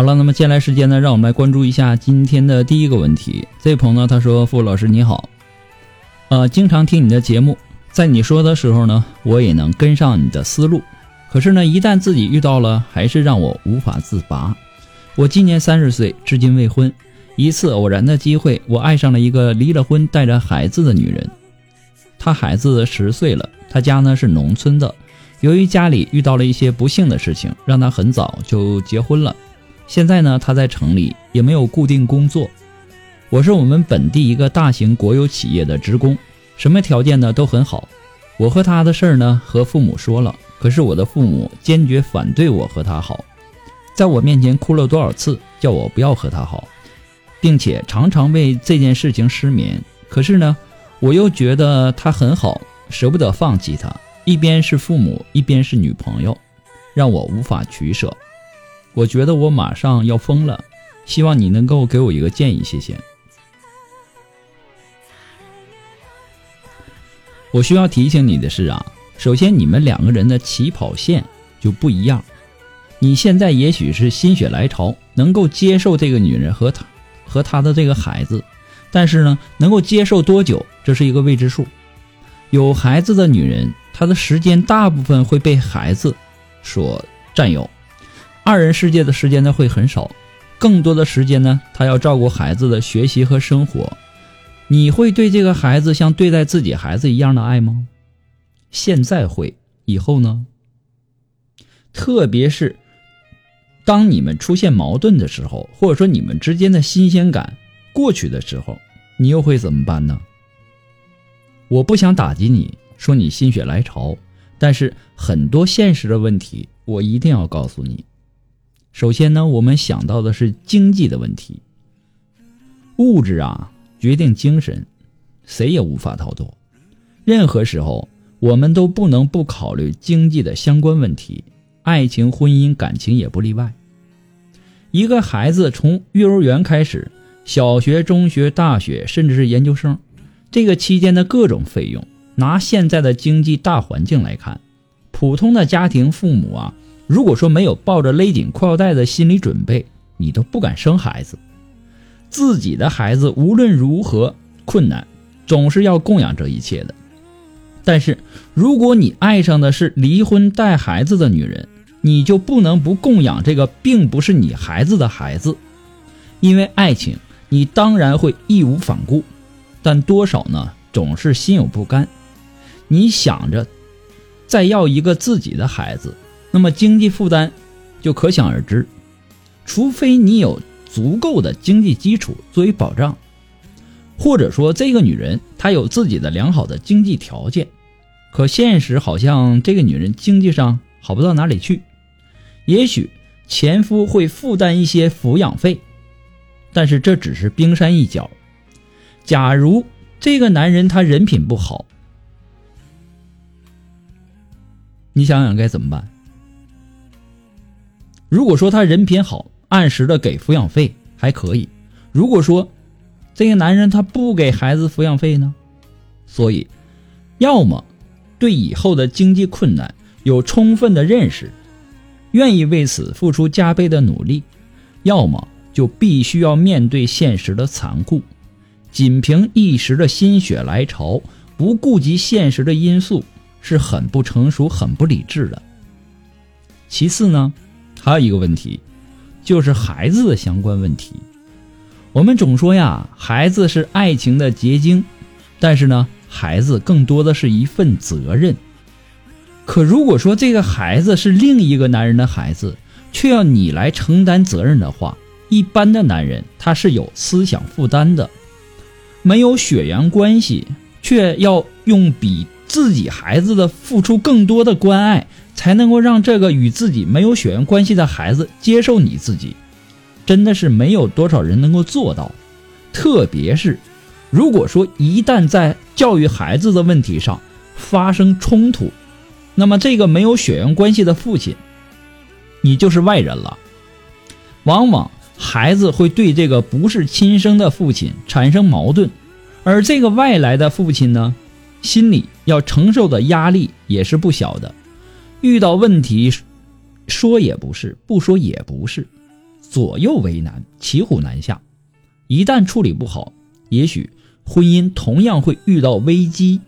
好了，那么接下来时间呢，让我们来关注一下今天的第一个问题。这位朋友呢，他说：“傅老师你好，呃，经常听你的节目，在你说的时候呢，我也能跟上你的思路。可是呢，一旦自己遇到了，还是让我无法自拔。我今年三十岁，至今未婚。一次偶然的机会，我爱上了一个离了婚、带着孩子的女人。她孩子十岁了，她家呢是农村的，由于家里遇到了一些不幸的事情，让她很早就结婚了。”现在呢，他在城里也没有固定工作。我是我们本地一个大型国有企业的职工，什么条件呢都很好。我和他的事儿呢和父母说了，可是我的父母坚决反对我和他好，在我面前哭了多少次，叫我不要和他好，并且常常为这件事情失眠。可是呢，我又觉得他很好，舍不得放弃他。一边是父母，一边是女朋友，让我无法取舍。我觉得我马上要疯了，希望你能够给我一个建议，谢谢。我需要提醒你的是啊，首先你们两个人的起跑线就不一样。你现在也许是心血来潮，能够接受这个女人和她和她的这个孩子，但是呢，能够接受多久，这是一个未知数。有孩子的女人，她的时间大部分会被孩子所占有。二人世界的时间呢会很少，更多的时间呢，他要照顾孩子的学习和生活。你会对这个孩子像对待自己孩子一样的爱吗？现在会，以后呢？特别是当你们出现矛盾的时候，或者说你们之间的新鲜感过去的时候，你又会怎么办呢？我不想打击你，说你心血来潮，但是很多现实的问题，我一定要告诉你。首先呢，我们想到的是经济的问题。物质啊，决定精神，谁也无法逃脱。任何时候，我们都不能不考虑经济的相关问题，爱情、婚姻、感情也不例外。一个孩子从幼儿园开始，小学、中学、大学，甚至是研究生，这个期间的各种费用，拿现在的经济大环境来看，普通的家庭父母啊。如果说没有抱着勒紧裤腰带的心理准备，你都不敢生孩子。自己的孩子无论如何困难，总是要供养这一切的。但是，如果你爱上的是离婚带孩子的女人，你就不能不供养这个并不是你孩子的孩子。因为爱情，你当然会义无反顾，但多少呢，总是心有不甘。你想着再要一个自己的孩子。那么经济负担就可想而知，除非你有足够的经济基础作为保障，或者说这个女人她有自己的良好的经济条件，可现实好像这个女人经济上好不到哪里去，也许前夫会负担一些抚养费，但是这只是冰山一角。假如这个男人他人品不好，你想想该怎么办？如果说他人品好，按时的给抚养费还可以；如果说这个男人他不给孩子抚养费呢？所以，要么对以后的经济困难有充分的认识，愿意为此付出加倍的努力；要么就必须要面对现实的残酷。仅凭一时的心血来潮，不顾及现实的因素，是很不成熟、很不理智的。其次呢，还有一个问题，就是孩子的相关问题。我们总说呀，孩子是爱情的结晶，但是呢，孩子更多的是一份责任。可如果说这个孩子是另一个男人的孩子，却要你来承担责任的话，一般的男人他是有思想负担的。没有血缘关系，却要用比自己孩子的付出更多的关爱，才能够让这个与自己没有血缘关系的孩子接受你自己，真的是没有多少人能够做到。特别是，如果说一旦在教育孩子的问题上发生冲突，那么这个没有血缘关系的父亲，你就是外人了，往往。孩子会对这个不是亲生的父亲产生矛盾，而这个外来的父亲呢，心里要承受的压力也是不小的。遇到问题，说也不是，不说也不是，左右为难，骑虎难下。一旦处理不好，也许婚姻同样会遇到危机。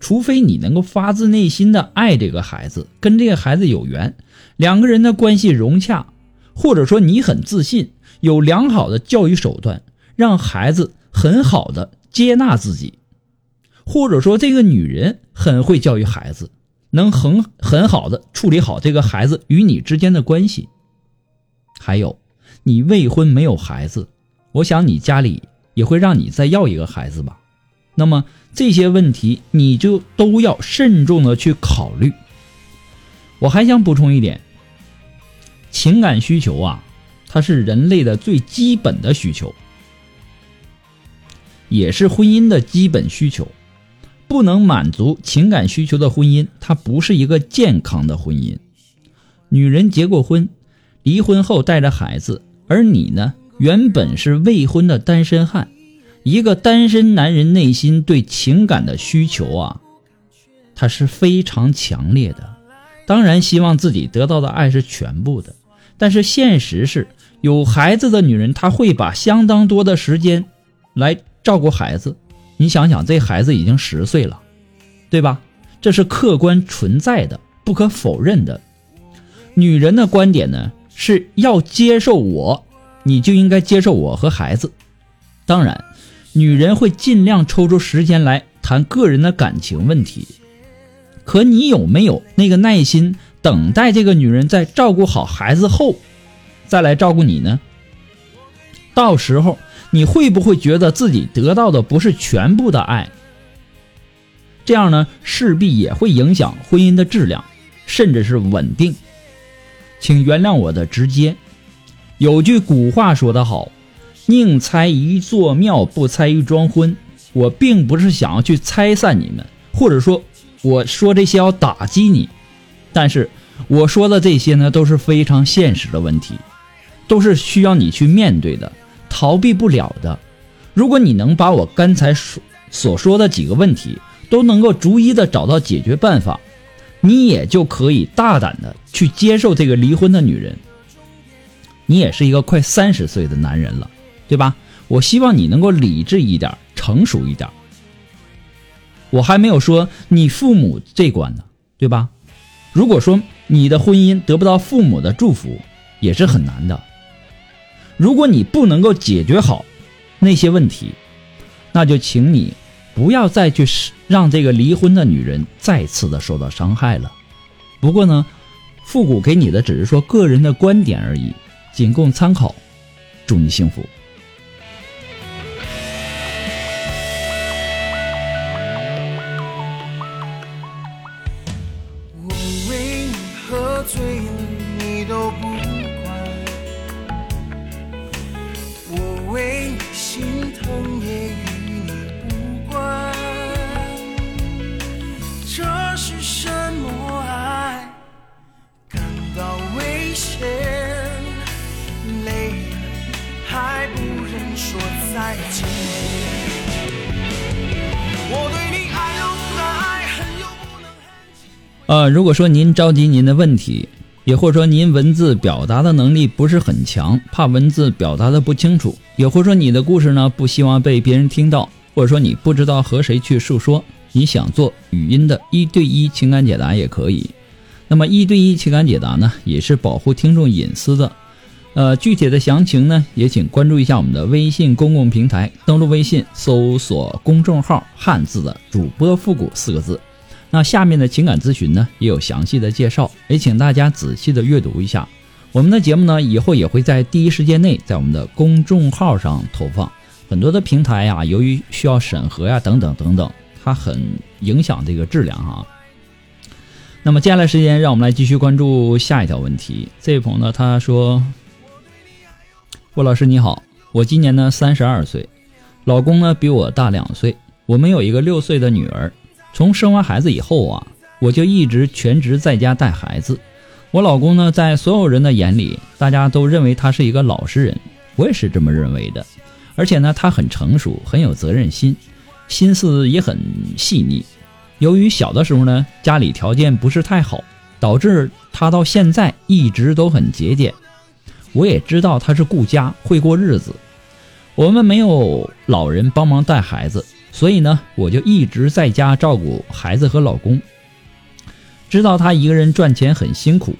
除非你能够发自内心的爱这个孩子，跟这个孩子有缘，两个人的关系融洽。或者说你很自信，有良好的教育手段，让孩子很好的接纳自己；或者说这个女人很会教育孩子，能很很好的处理好这个孩子与你之间的关系。还有，你未婚没有孩子，我想你家里也会让你再要一个孩子吧？那么这些问题你就都要慎重的去考虑。我还想补充一点。情感需求啊，它是人类的最基本的需求，也是婚姻的基本需求。不能满足情感需求的婚姻，它不是一个健康的婚姻。女人结过婚，离婚后带着孩子，而你呢，原本是未婚的单身汉。一个单身男人内心对情感的需求啊，他是非常强烈的。当然，希望自己得到的爱是全部的。但是现实是有孩子的女人，她会把相当多的时间来照顾孩子。你想想，这孩子已经十岁了，对吧？这是客观存在的，不可否认的。女人的观点呢，是要接受我，你就应该接受我和孩子。当然，女人会尽量抽出时间来谈个人的感情问题。可你有没有那个耐心？等待这个女人在照顾好孩子后，再来照顾你呢？到时候你会不会觉得自己得到的不是全部的爱？这样呢，势必也会影响婚姻的质量，甚至是稳定。请原谅我的直接。有句古话说得好：“宁拆一座庙，不拆一桩婚。”我并不是想要去拆散你们，或者说我说这些要打击你。但是我说的这些呢，都是非常现实的问题，都是需要你去面对的，逃避不了的。如果你能把我刚才所所说的几个问题都能够逐一的找到解决办法，你也就可以大胆的去接受这个离婚的女人。你也是一个快三十岁的男人了，对吧？我希望你能够理智一点，成熟一点。我还没有说你父母这关呢，对吧？如果说你的婚姻得不到父母的祝福，也是很难的。如果你不能够解决好那些问题，那就请你不要再去让这个离婚的女人再次的受到伤害了。不过呢，复古给你的只是说个人的观点而已，仅供参考。祝你幸福。呃，如果说您着急您的问题，也或者说您文字表达的能力不是很强，怕文字表达的不清楚，也或者说你的故事呢不希望被别人听到，或者说你不知道和谁去诉说，你想做语音的一对一情感解答也可以。那么一对一情感解答呢，也是保护听众隐私的。呃，具体的详情呢，也请关注一下我们的微信公共平台，登录微信搜索公众号“汉字的主播复古”四个字。那下面的情感咨询呢，也有详细的介绍，也请大家仔细的阅读一下。我们的节目呢，以后也会在第一时间内在我们的公众号上投放。很多的平台呀，由于需要审核呀，等等等等，它很影响这个质量哈。那么接下来时间，让我们来继续关注下一条问题。这位朋友呢，他说。郭老师你好，我今年呢三十二岁，老公呢比我大两岁，我们有一个六岁的女儿。从生完孩子以后啊，我就一直全职在家带孩子。我老公呢，在所有人的眼里，大家都认为他是一个老实人，我也是这么认为的。而且呢，他很成熟，很有责任心，心思也很细腻。由于小的时候呢，家里条件不是太好，导致他到现在一直都很节俭。我也知道他是顾家，会过日子。我们没有老人帮忙带孩子，所以呢，我就一直在家照顾孩子和老公。知道他一个人赚钱很辛苦。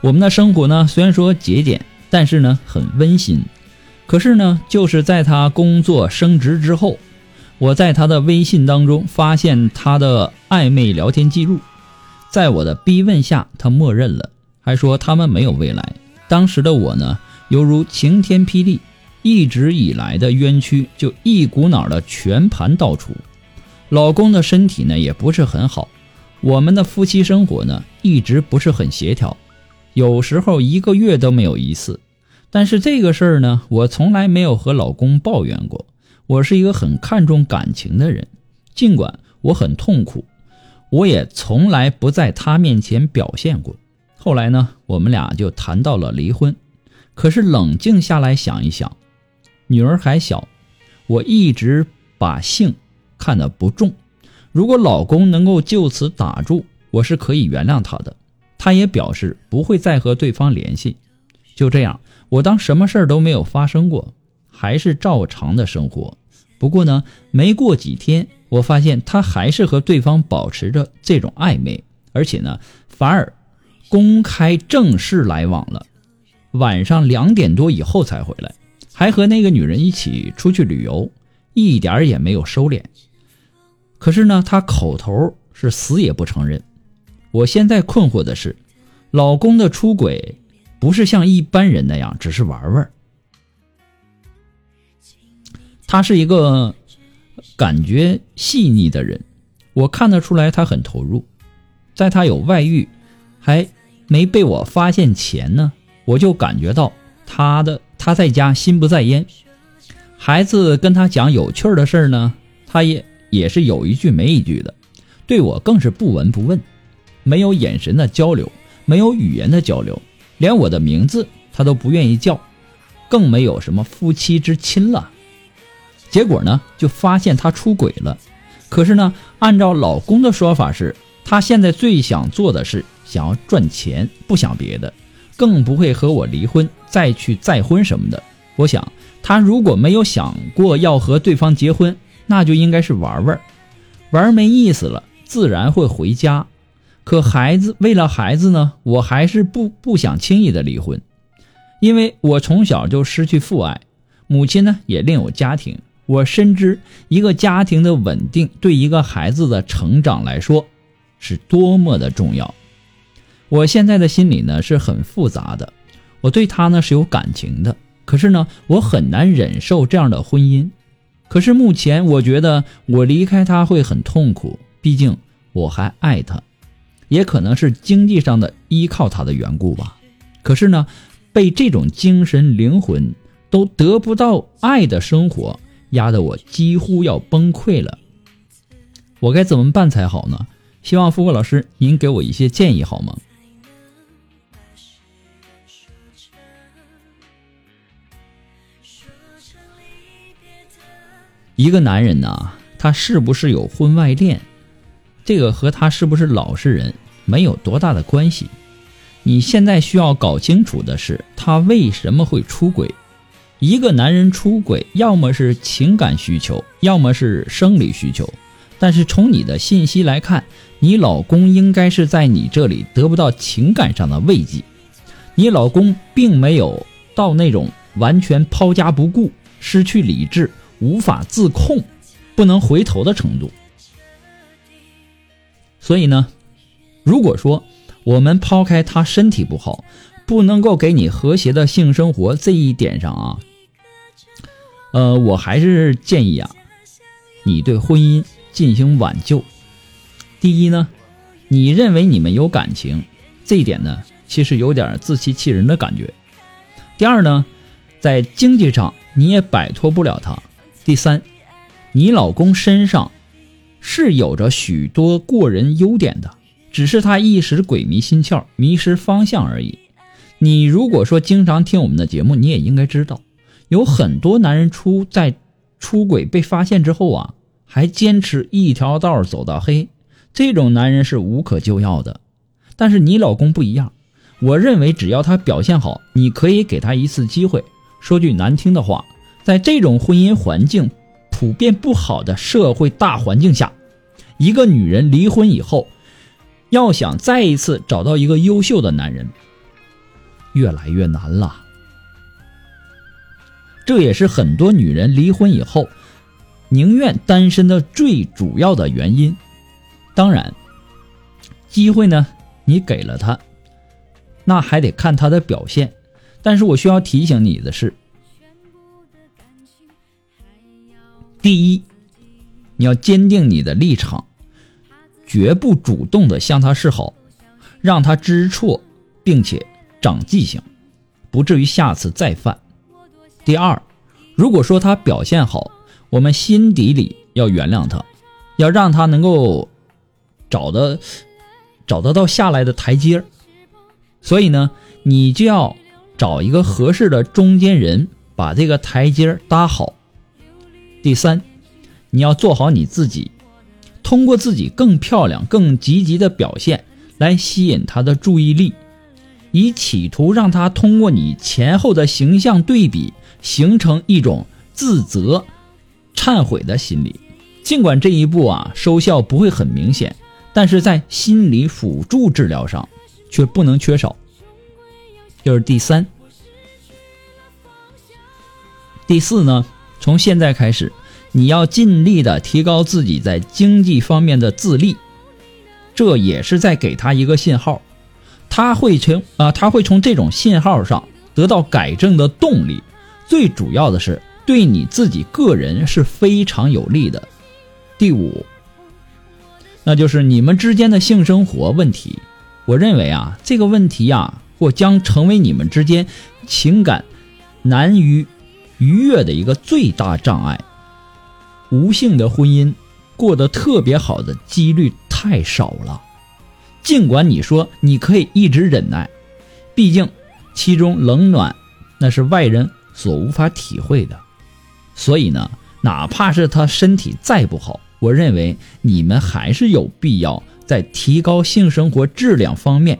我们的生活呢，虽然说节俭，但是呢很温馨。可是呢，就是在他工作升职之后，我在他的微信当中发现他的暧昧聊天记录，在我的逼问下，他默认了。还说他们没有未来。当时的我呢，犹如晴天霹雳，一直以来的冤屈就一股脑的全盘道出。老公的身体呢也不是很好，我们的夫妻生活呢一直不是很协调，有时候一个月都没有一次。但是这个事儿呢，我从来没有和老公抱怨过。我是一个很看重感情的人，尽管我很痛苦，我也从来不在他面前表现过。后来呢，我们俩就谈到了离婚。可是冷静下来想一想，女儿还小，我一直把性看得不重。如果老公能够就此打住，我是可以原谅他的。他也表示不会再和对方联系。就这样，我当什么事儿都没有发生过，还是照常的生活。不过呢，没过几天，我发现他还是和对方保持着这种暧昧，而且呢，反而。公开正式来往了，晚上两点多以后才回来，还和那个女人一起出去旅游，一点儿也没有收敛。可是呢，他口头是死也不承认。我现在困惑的是，老公的出轨不是像一般人那样只是玩玩，他是一个感觉细腻的人，我看得出来他很投入，在他有外遇，还。没被我发现前呢，我就感觉到他的他在家心不在焉。孩子跟他讲有趣的事儿呢，他也也是有一句没一句的，对我更是不闻不问，没有眼神的交流，没有语言的交流，连我的名字他都不愿意叫，更没有什么夫妻之亲了。结果呢，就发现他出轨了。可是呢，按照老公的说法是，他现在最想做的是。想要赚钱，不想别的，更不会和我离婚，再去再婚什么的。我想，他如果没有想过要和对方结婚，那就应该是玩玩，玩没意思了，自然会回家。可孩子，为了孩子呢，我还是不不想轻易的离婚，因为我从小就失去父爱，母亲呢也另有家庭。我深知一个家庭的稳定对一个孩子的成长来说是多么的重要。我现在的心里呢是很复杂的，我对他呢是有感情的，可是呢我很难忍受这样的婚姻。可是目前我觉得我离开他会很痛苦，毕竟我还爱他，也可能是经济上的依靠他的缘故吧。可是呢，被这种精神灵魂都得不到爱的生活压得我几乎要崩溃了。我该怎么办才好呢？希望富贵老师您给我一些建议好吗？一个男人呐，他是不是有婚外恋？这个和他是不是老实人没有多大的关系。你现在需要搞清楚的是，他为什么会出轨。一个男人出轨，要么是情感需求，要么是生理需求。但是从你的信息来看，你老公应该是在你这里得不到情感上的慰藉。你老公并没有到那种完全抛家不顾、失去理智、无法自控、不能回头的程度。所以呢，如果说我们抛开他身体不好，不能够给你和谐的性生活这一点上啊，呃，我还是建议啊，你对婚姻进行挽救。第一呢，你认为你们有感情，这一点呢，其实有点自欺欺人的感觉。第二呢，在经济上你也摆脱不了他。第三，你老公身上是有着许多过人优点的，只是他一时鬼迷心窍，迷失方向而已。你如果说经常听我们的节目，你也应该知道，有很多男人出在出轨被发现之后啊，还坚持一条道走到黑，这种男人是无可救药的。但是你老公不一样，我认为只要他表现好，你可以给他一次机会。说句难听的话，在这种婚姻环境普遍不好的社会大环境下，一个女人离婚以后，要想再一次找到一个优秀的男人。越来越难了，这也是很多女人离婚以后宁愿单身的最主要的原因。当然，机会呢，你给了他，那还得看他的表现。但是我需要提醒你的是，第一，你要坚定你的立场，绝不主动的向他示好，让他知错，并且。长记性，不至于下次再犯。第二，如果说他表现好，我们心底里要原谅他，要让他能够找的找得到下来的台阶所以呢，你就要找一个合适的中间人，把这个台阶搭好。第三，你要做好你自己，通过自己更漂亮、更积极的表现来吸引他的注意力。以企图让他通过你前后的形象对比，形成一种自责、忏悔的心理。尽管这一步啊收效不会很明显，但是在心理辅助治疗上却不能缺少。就是第三、第四呢？从现在开始，你要尽力的提高自己在经济方面的自立，这也是在给他一个信号。他会从啊，他会从这种信号上得到改正的动力。最主要的是，对你自己个人是非常有利的。第五，那就是你们之间的性生活问题。我认为啊，这个问题呀，或将成为你们之间情感难于愉悦的一个最大障碍。无性的婚姻过得特别好的几率太少了。尽管你说你可以一直忍耐，毕竟其中冷暖那是外人所无法体会的。所以呢，哪怕是他身体再不好，我认为你们还是有必要在提高性生活质量方面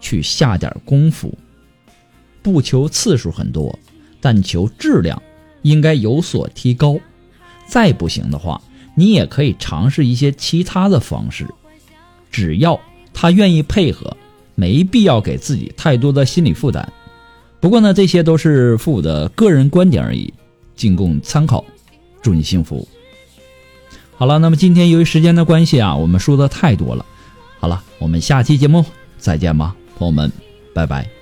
去下点功夫。不求次数很多，但求质量应该有所提高。再不行的话，你也可以尝试一些其他的方式，只要。他愿意配合，没必要给自己太多的心理负担。不过呢，这些都是父母的个人观点而已，仅供参考。祝你幸福。好了，那么今天由于时间的关系啊，我们说的太多了。好了，我们下期节目再见吧，朋友们，拜拜。